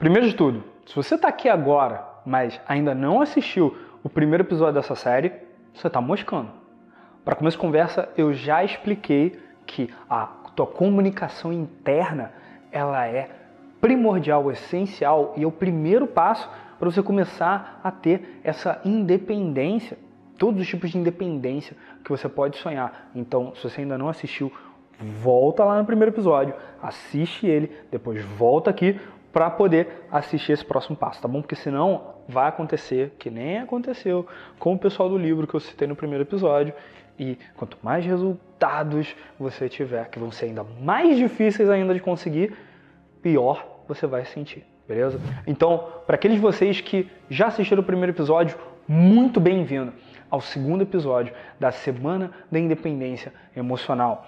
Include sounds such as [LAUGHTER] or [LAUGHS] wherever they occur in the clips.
Primeiro de tudo, se você está aqui agora, mas ainda não assistiu o primeiro episódio dessa série, você está moscando. Para começo de conversa, eu já expliquei que a tua comunicação interna ela é primordial, essencial e é o primeiro passo para você começar a ter essa independência, todos os tipos de independência que você pode sonhar. Então, se você ainda não assistiu, volta lá no primeiro episódio, assiste ele, depois volta aqui para poder assistir esse próximo passo, tá bom? Porque senão vai acontecer que nem aconteceu com o pessoal do livro que eu citei no primeiro episódio. E quanto mais resultados você tiver, que vão ser ainda mais difíceis ainda de conseguir, pior você vai sentir, beleza? Então, para aqueles de vocês que já assistiram o primeiro episódio, muito bem-vindo ao segundo episódio da Semana da Independência Emocional.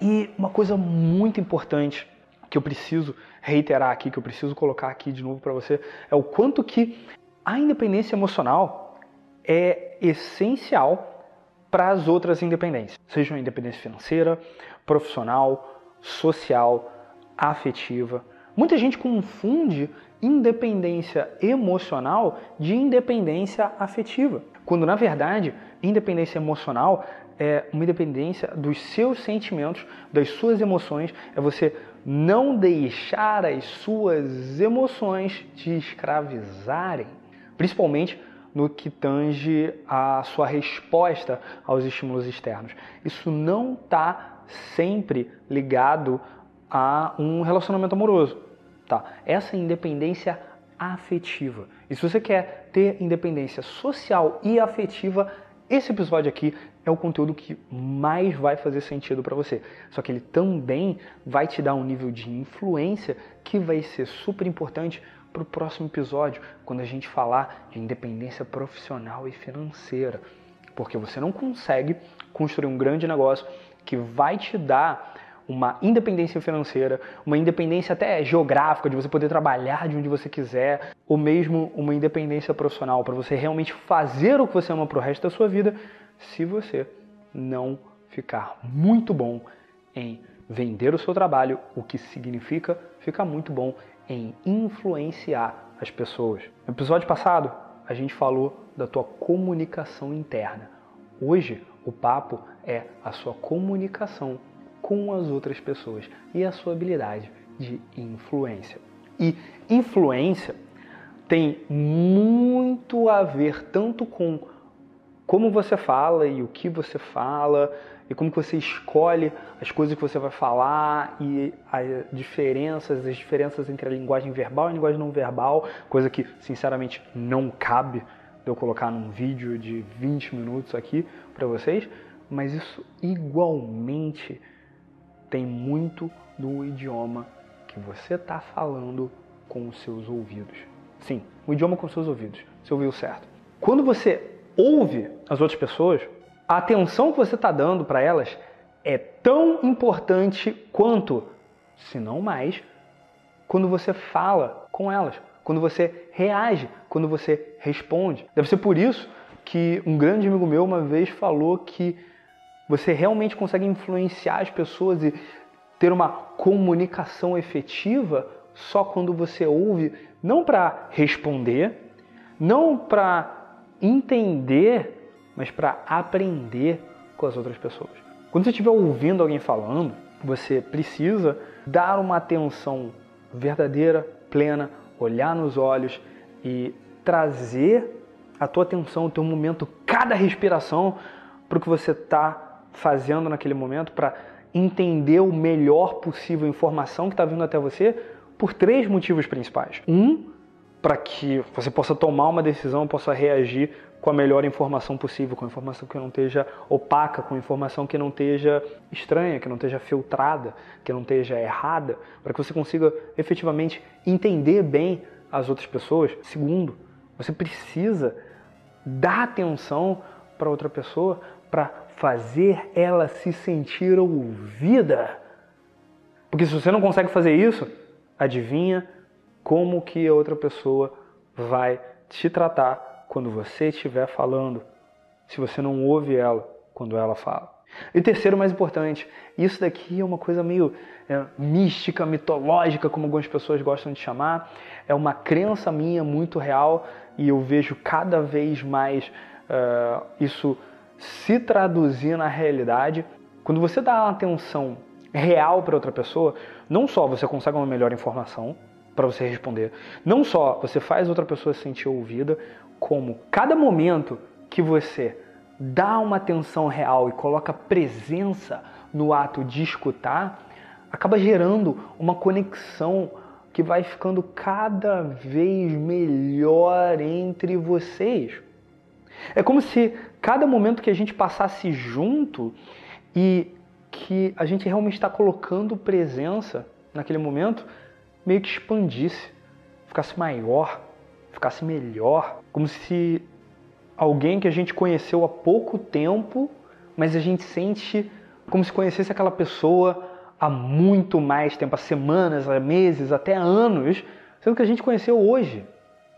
E uma coisa muito importante que eu preciso reiterar aqui, que eu preciso colocar aqui de novo para você, é o quanto que a independência emocional é essencial para as outras independências, seja uma independência financeira, profissional, social, afetiva. Muita gente confunde independência emocional de independência afetiva, quando na verdade independência emocional é uma independência dos seus sentimentos, das suas emoções, é você não deixar as suas emoções te escravizarem, principalmente no que tange a sua resposta aos estímulos externos. Isso não está sempre ligado a um relacionamento amoroso. Tá? Essa independência afetiva. E se você quer ter independência social e afetiva, esse episódio aqui é o conteúdo que mais vai fazer sentido para você. Só que ele também vai te dar um nível de influência que vai ser super importante para o próximo episódio, quando a gente falar de independência profissional e financeira. Porque você não consegue construir um grande negócio que vai te dar uma independência financeira, uma independência até geográfica, de você poder trabalhar de onde você quiser, ou mesmo uma independência profissional, para você realmente fazer o que você ama para o resto da sua vida, se você não ficar muito bom em vender o seu trabalho, o que significa ficar muito bom em influenciar as pessoas. No episódio passado, a gente falou da tua comunicação interna. Hoje, o papo é a sua comunicação com as outras pessoas e a sua habilidade de influência. E influência tem muito a ver tanto com como você fala e o que você fala, e como você escolhe as coisas que você vai falar e as diferenças, as diferenças entre a linguagem verbal e a linguagem não verbal, coisa que sinceramente não cabe eu colocar num vídeo de 20 minutos aqui para vocês, mas isso igualmente tem muito do idioma que você está falando com os seus ouvidos. Sim, o idioma com os seus ouvidos. Você ouviu certo. Quando você ouve as outras pessoas, a atenção que você está dando para elas é tão importante quanto, se não mais, quando você fala com elas, quando você reage, quando você responde. Deve ser por isso que um grande amigo meu uma vez falou que você realmente consegue influenciar as pessoas e ter uma comunicação efetiva só quando você ouve, não para responder, não para entender mas para aprender com as outras pessoas. Quando você estiver ouvindo alguém falando, você precisa dar uma atenção verdadeira, plena, olhar nos olhos e trazer a tua atenção, o teu momento, cada respiração para o que você está fazendo naquele momento, para entender o melhor possível a informação que está vindo até você por três motivos principais. Um, para que você possa tomar uma decisão, possa reagir com a melhor informação possível, com informação que não esteja opaca, com informação que não esteja estranha, que não esteja filtrada, que não esteja errada, para que você consiga efetivamente entender bem as outras pessoas. Segundo, você precisa dar atenção para outra pessoa para fazer ela se sentir ouvida. Porque se você não consegue fazer isso, adivinha como que a outra pessoa vai te tratar quando você estiver falando, se você não ouve ela quando ela fala. E terceiro, mais importante, isso daqui é uma coisa meio é, mística, mitológica, como algumas pessoas gostam de chamar. É uma crença minha muito real e eu vejo cada vez mais uh, isso se traduzir na realidade. Quando você dá atenção real para outra pessoa, não só você consegue uma melhor informação para você responder, não só você faz outra pessoa se sentir ouvida, como cada momento que você dá uma atenção real e coloca presença no ato de escutar, acaba gerando uma conexão que vai ficando cada vez melhor entre vocês. É como se cada momento que a gente passasse junto e que a gente realmente está colocando presença naquele momento, meio que expandisse, ficasse maior, ficasse melhor, como se alguém que a gente conheceu há pouco tempo, mas a gente sente como se conhecesse aquela pessoa há muito mais tempo, há semanas, há meses, até anos, sendo que a gente conheceu hoje,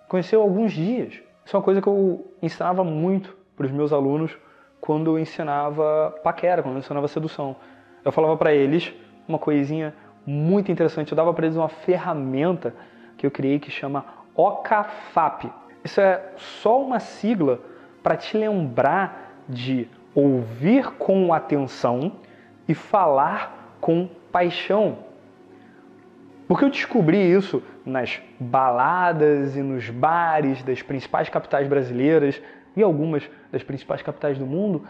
conheceu alguns dias. Isso é uma coisa que eu ensinava muito para os meus alunos quando eu ensinava paquera, quando eu ensinava sedução. Eu falava para eles uma coisinha muito interessante, eu dava para eles uma ferramenta que eu criei que chama OCAFAP. Isso é só uma sigla para te lembrar de ouvir com atenção e falar com paixão. Porque eu descobri isso nas baladas e nos bares das principais capitais brasileiras e algumas das principais capitais do mundo,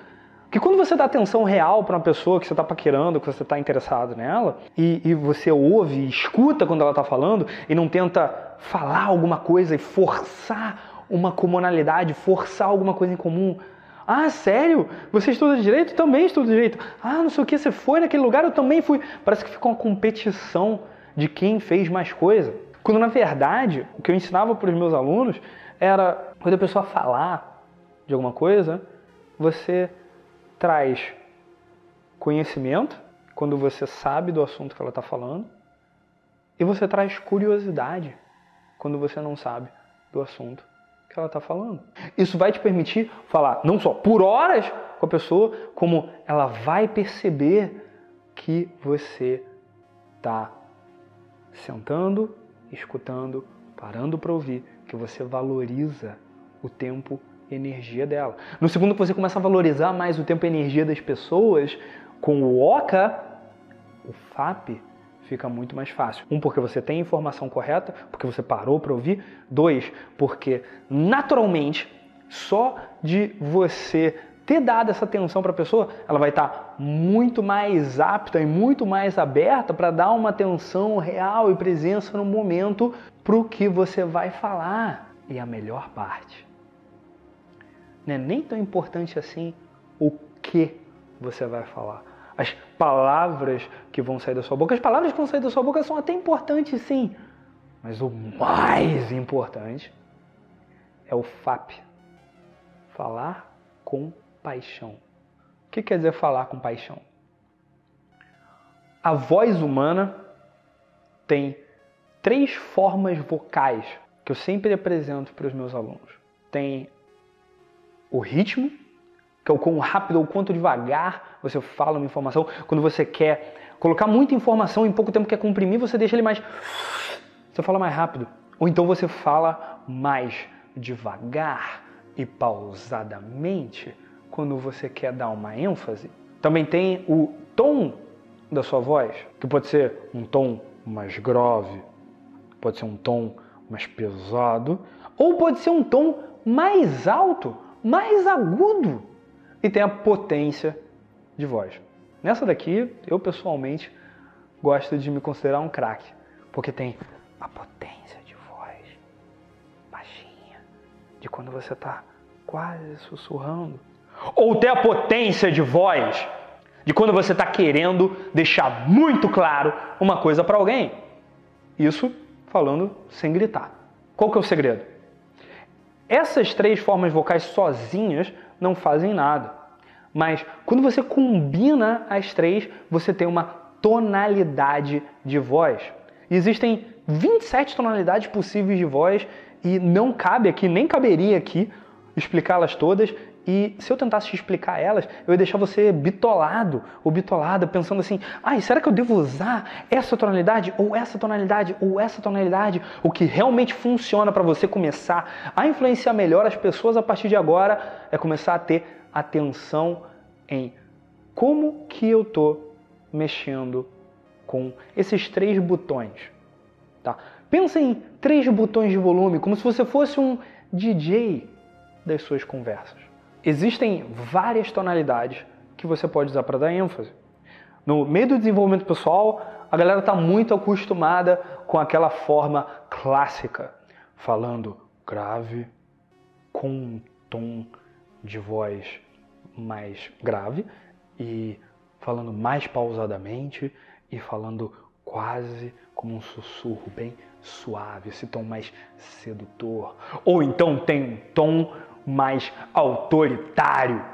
que quando você dá atenção real para uma pessoa que você está paquerando, que você está interessado nela, e, e, você ouve, escuta quando ela está falando, e não tenta falar alguma coisa e forçar uma comunalidade, forçar alguma coisa em comum. Ah, sério? Você estuda direito? Também estudo direito. Ah, não sei o que, você foi naquele lugar? Eu também fui. Parece que ficou uma competição de quem fez mais coisa. Quando na verdade, o que eu ensinava para os meus alunos era quando a pessoa falar de alguma coisa, você traz conhecimento, quando você sabe do assunto que ela está falando, e você traz curiosidade, quando você não sabe do assunto que ela está falando. Isso vai te permitir falar não só por horas com a pessoa, como ela vai perceber que você está sentando, escutando, parando para ouvir, que você valoriza o tempo energia dela. No segundo, que você começa a valorizar mais o tempo e energia das pessoas, com o OCA, o FAP fica muito mais fácil. Um, porque você tem a informação correta, porque você parou para ouvir. Dois, porque naturalmente, só de você ter dado essa atenção para a pessoa, ela vai estar tá muito mais apta e muito mais aberta para dar uma atenção real e presença no momento para o que você vai falar. E a melhor parte, não é nem tão importante assim o que você vai falar. As palavras que vão sair da sua boca, as palavras que vão sair da sua boca são até importantes sim, mas o mais importante é o FAP. Falar com paixão. O que quer dizer falar com paixão? A voz humana tem três formas vocais que eu sempre apresento para os meus alunos. Tem o ritmo, que é o quão rápido ou quanto devagar você fala uma informação. Quando você quer colocar muita informação em pouco tempo, quer comprimir, você deixa ele mais. Você fala mais rápido. Ou então você fala mais devagar e pausadamente quando você quer dar uma ênfase. Também tem o tom da sua voz, que pode ser um tom mais grave, pode ser um tom mais pesado, ou pode ser um tom mais alto, mais agudo e tem a potência de voz. Nessa daqui, eu pessoalmente gosto de me considerar um craque, porque tem a potência de voz baixinha, de quando você está quase sussurrando, ou tem a potência de voz de quando você está querendo deixar muito claro uma coisa para alguém. Isso falando sem gritar. Qual que é o segredo? Essas três formas vocais sozinhas não fazem nada. Mas quando você combina as três, você tem uma tonalidade de voz. Existem 27 tonalidades possíveis de voz e não cabe aqui, nem caberia aqui explicá-las todas E se eu tentasse te explicar elas, eu ia deixar você bitolado ou bitolada, pensando assim: ai, será que eu devo usar essa tonalidade, ou essa tonalidade, ou essa tonalidade? O que realmente funciona para você começar a influenciar melhor as pessoas a partir de agora é começar a ter atenção em como que eu estou mexendo com esses três botões. Tá? Pensa em três botões de volume, como se você fosse um DJ das suas conversas. Existem várias tonalidades que você pode usar para dar ênfase. No meio do desenvolvimento pessoal, a galera está muito acostumada com aquela forma clássica, falando grave, com um tom de voz mais grave e falando mais pausadamente e falando quase como um sussurro bem suave, esse tom mais sedutor. Ou então tem um tom mais autoritário,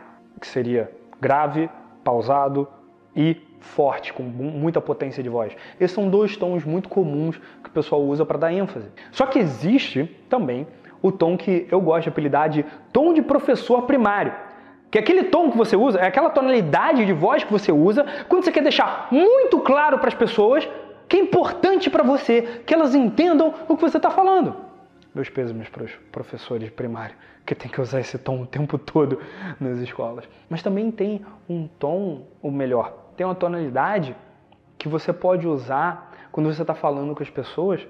que seria grave, pausado e forte, com muita potência de voz. Esses são dois tons muito comuns que o pessoal usa para dar ênfase. Só que existe também o tom que eu gosto de apelidar de tom de professor primário. Que aquele tom que você usa, é aquela tonalidade de voz que você usa quando você quer deixar muito claro para as pessoas que é importante para você, que elas entendam o que você está falando. Meus pêsames para os professores de primário, que tem que usar esse tom o tempo todo nas escolas. Mas também tem um tom, ou melhor, tem uma tonalidade que você pode usar quando você está falando com as pessoas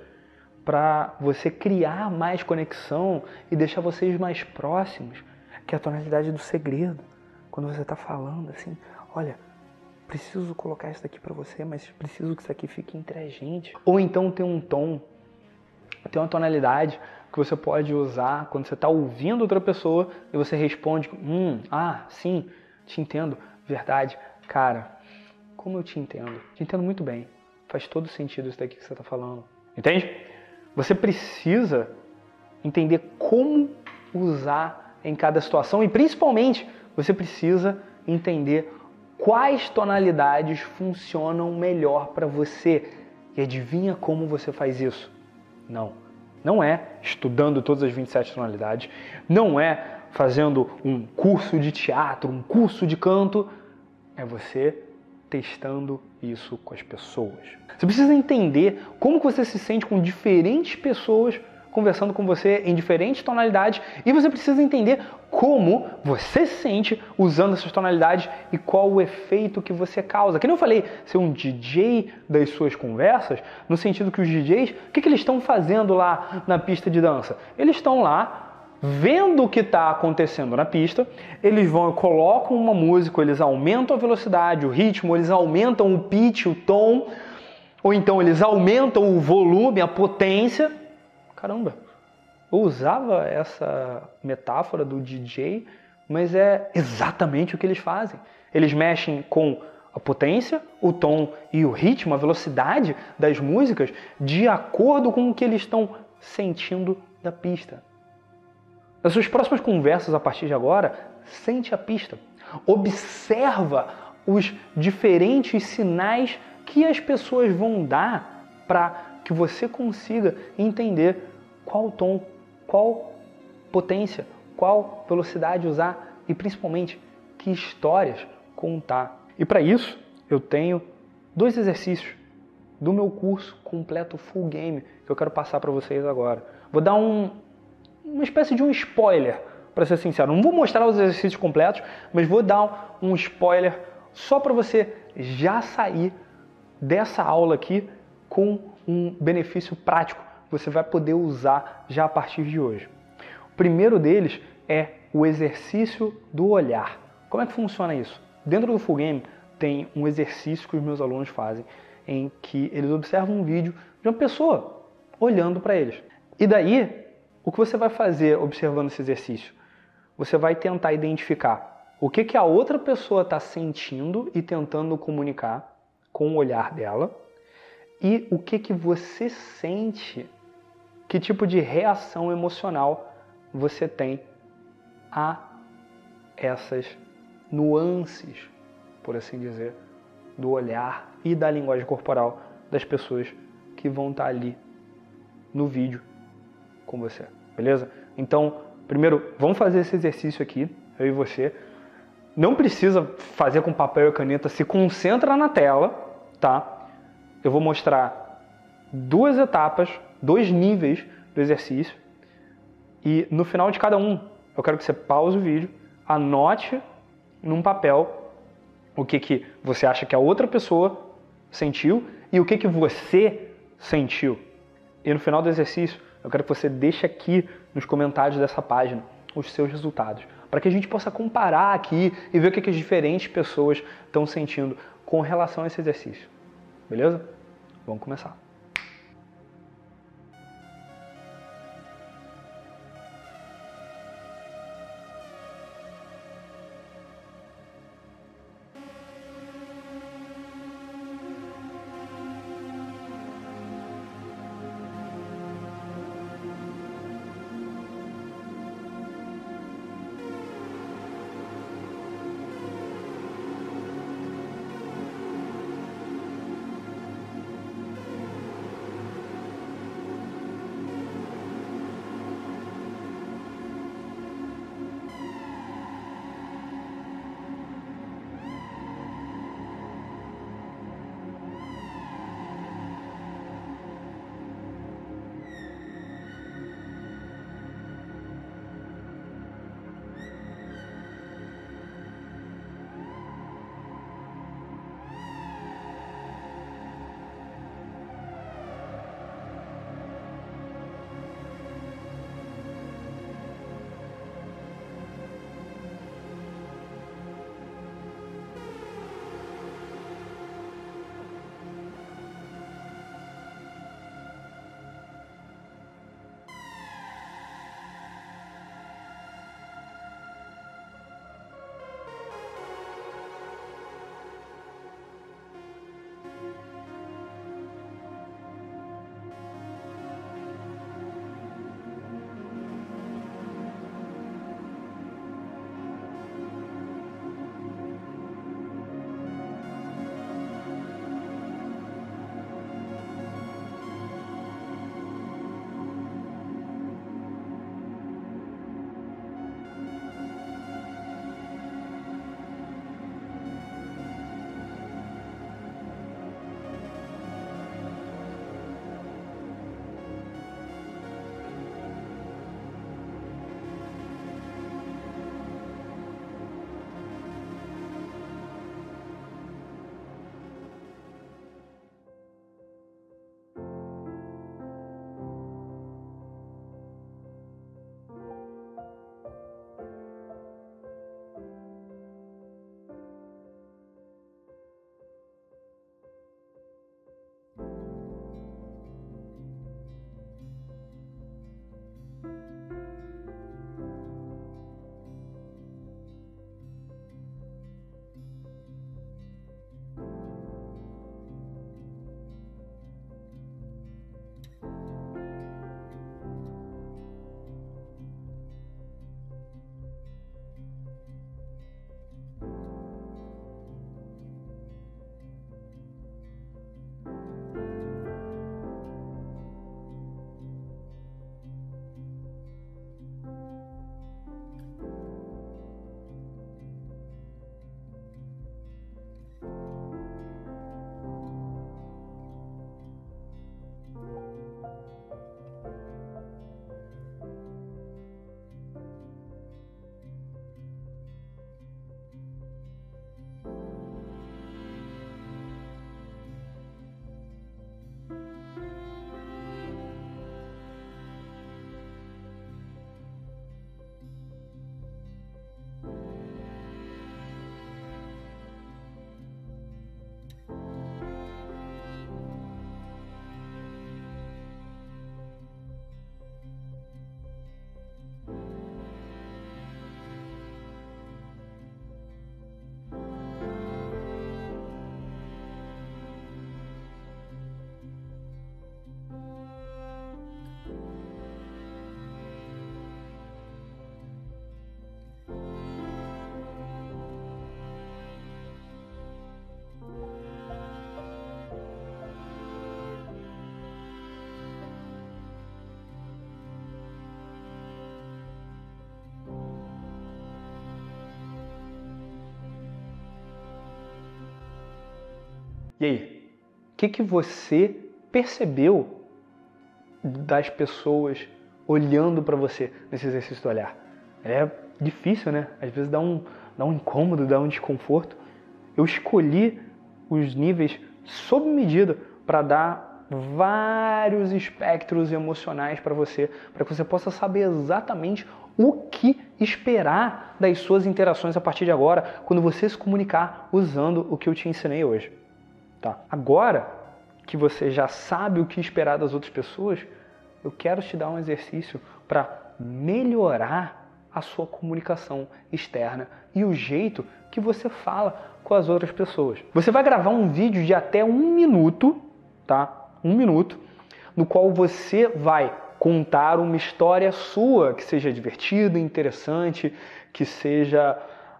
para você criar mais conexão e deixar vocês mais próximos, que é a tonalidade do segredo. Quando você está falando assim, olha, preciso colocar isso daqui para você, mas preciso que isso aqui fique entre a gente. Ou então tem um tom, tem uma tonalidade que você pode usar quando você está ouvindo outra pessoa e você responde, hum, ah, sim, te entendo, verdade, cara, como eu te entendo? Te entendo muito bem. Faz todo sentido isso daqui que você está falando. Entende? Você precisa entender como usar em cada situação e principalmente você precisa entender quais tonalidades funcionam melhor para você. E adivinha como você faz isso? Não. Não é estudando todas as 27 tonalidades, não é fazendo um curso de teatro, um curso de canto, é você testando isso com as pessoas. Você precisa entender como você se sente com diferentes pessoas conversando com você em diferentes tonalidades e você precisa entender como você se sente usando essas tonalidades e qual o efeito que você causa. Que não falei ser um DJ das suas conversas, no sentido que os DJs, o que, que eles estão fazendo lá na pista de dança? Eles estão lá vendo o que está acontecendo na pista, eles vão colocam uma música, eles aumentam a velocidade, o ritmo, eles aumentam o pitch, o tom, ou então eles aumentam o volume, a potência caramba, eu usava essa metáfora do DJ, mas é exatamente o que eles fazem. Eles mexem com a potência, o tom e o ritmo, a velocidade das músicas de acordo com o que eles estão sentindo da pista. Nas suas próximas conversas a partir de agora, sente a pista. Observa os diferentes sinais que as pessoas vão dar para que você consiga entender qual tom, qual potência, qual velocidade usar e principalmente que histórias contar. E para isso eu tenho dois exercícios do meu curso completo full game que eu quero passar para vocês agora. Vou dar um, uma espécie de um spoiler, para ser sincero. Não vou mostrar os exercícios completos, mas vou dar um spoiler só para você já sair dessa aula aqui com um benefício prático você vai poder usar já a partir de hoje. O primeiro deles é o exercício do olhar. Como é que funciona isso? Dentro do Full Game tem um exercício que os meus alunos fazem em que eles observam um vídeo de uma pessoa olhando para eles. E daí, o que você vai fazer observando esse exercício? Você vai tentar identificar o que, que a outra pessoa está sentindo e tentando comunicar com o olhar dela e o que, que você sente, que tipo de reação emocional você tem a essas nuances, por assim dizer, do olhar e da linguagem corporal das pessoas que vão estar ali no vídeo com você, beleza? Então, Primeiro, vamos fazer esse exercício aqui, eu e você. Não precisa fazer com papel e caneta, se concentra na tela, tá? Eu vou mostrar duas etapas, dois níveis do exercício. E no final de cada um, eu quero que você pause o vídeo, anote num papel o que, que você acha que a outra pessoa sentiu e o que, que você sentiu. E no final do exercício, eu quero que você deixe aqui nos comentários dessa página os seus resultados, para que a gente possa comparar aqui e ver o que, que as diferentes pessoas estão sentindo com relação a esse exercício. Beleza? Vamos começar. E aí, o que, que você percebeu das pessoas olhando para você nesse exercício do olhar? É difícil, né? Às vezes dá um, dá um incômodo, dá um desconforto. Eu escolhi os níveis sob medida para dar vários espectros emocionais para você, para que você possa saber exatamente o que esperar das suas interações a partir de agora, quando você se comunicar usando o que eu te ensinei hoje. Tá? Agora que você já sabe o que esperar das outras pessoas, eu quero te dar um exercício para melhorar a sua comunicação externa e o jeito que você fala com as outras pessoas. Você vai gravar um vídeo de até um minuto, tá? Um minuto, no qual você vai contar uma história sua que seja divertida, interessante, que seja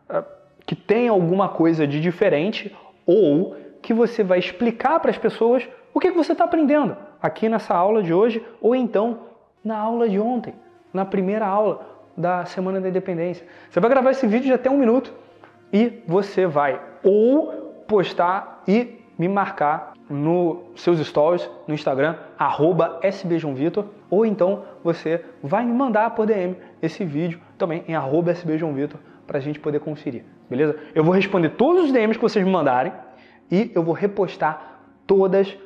ah, que tenha alguma coisa de diferente ou que você vai explicar para as pessoas o que você está aprendendo aqui nessa aula de hoje ou então na aula de ontem, na primeira aula da Semana da Independência. Você vai gravar esse vídeo de até um minuto e você vai ou postar e me marcar nos seus stories no Instagram, arroba sbjoãovitor, ou então você vai me mandar por DM esse vídeo também em arroba sbjoãovitor para a gente poder conferir, beleza? Eu vou responder todos os DMs que vocês me mandarem e eu vou repostar todas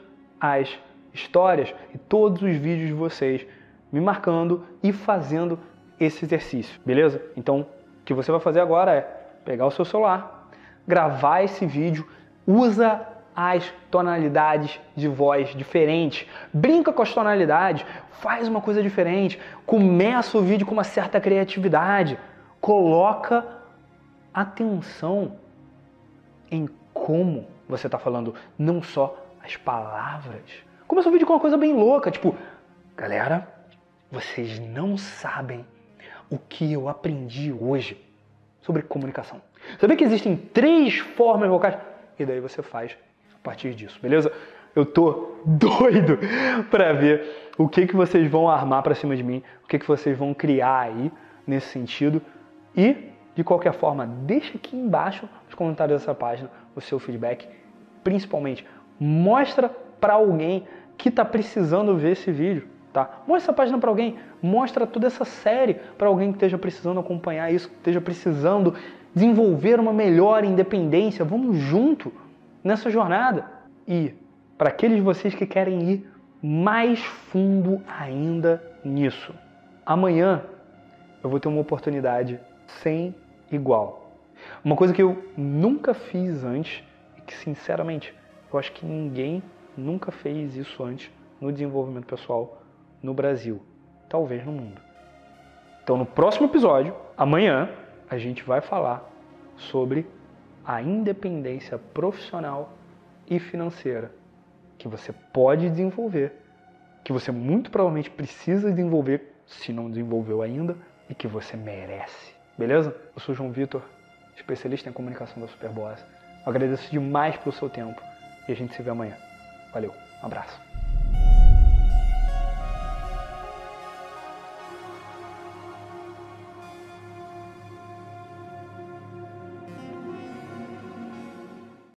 as histórias e todos os vídeos de vocês me marcando e fazendo esse exercício, beleza? Então, o que você vai fazer agora é pegar o seu celular, gravar esse vídeo, usa as tonalidades de voz diferentes, brinca com as tonalidades, faz uma coisa diferente, começa o vídeo com uma certa criatividade, coloca atenção em como você está falando, não só as palavras. Começa o vídeo com uma coisa bem louca, tipo, galera, vocês não sabem o que eu aprendi hoje sobre comunicação. Sabia que existem três formas vocais? E daí você faz a partir disso, beleza? Eu tô [LAUGHS] doido para ver o que que vocês vão armar para cima de mim, o que que vocês vão criar aí nesse sentido. E de qualquer forma, deixa aqui embaixo nos comentários dessa página o seu feedback, principalmente mostra para alguém que está precisando ver esse vídeo. Tá? Mostra essa página para alguém, mostra toda essa série para alguém que esteja precisando acompanhar isso, que esteja precisando desenvolver uma melhor independência. Vamos junto nessa jornada. E para aqueles de vocês que querem ir mais fundo ainda nisso, amanhã eu vou ter uma oportunidade sem igual. Uma coisa que eu nunca fiz antes e que, sinceramente, eu acho que ninguém nunca fez isso antes no desenvolvimento pessoal no Brasil, talvez no mundo. Então, no próximo episódio, amanhã, a gente vai falar sobre a independência profissional e financeira que você pode desenvolver, que você muito provavelmente precisa desenvolver, se não desenvolveu ainda, e que você merece. Beleza? Eu sou João Vitor, especialista em comunicação da Superboss. Agradeço demais pelo seu tempo e a gente se vê amanhã. Valeu, um abraço.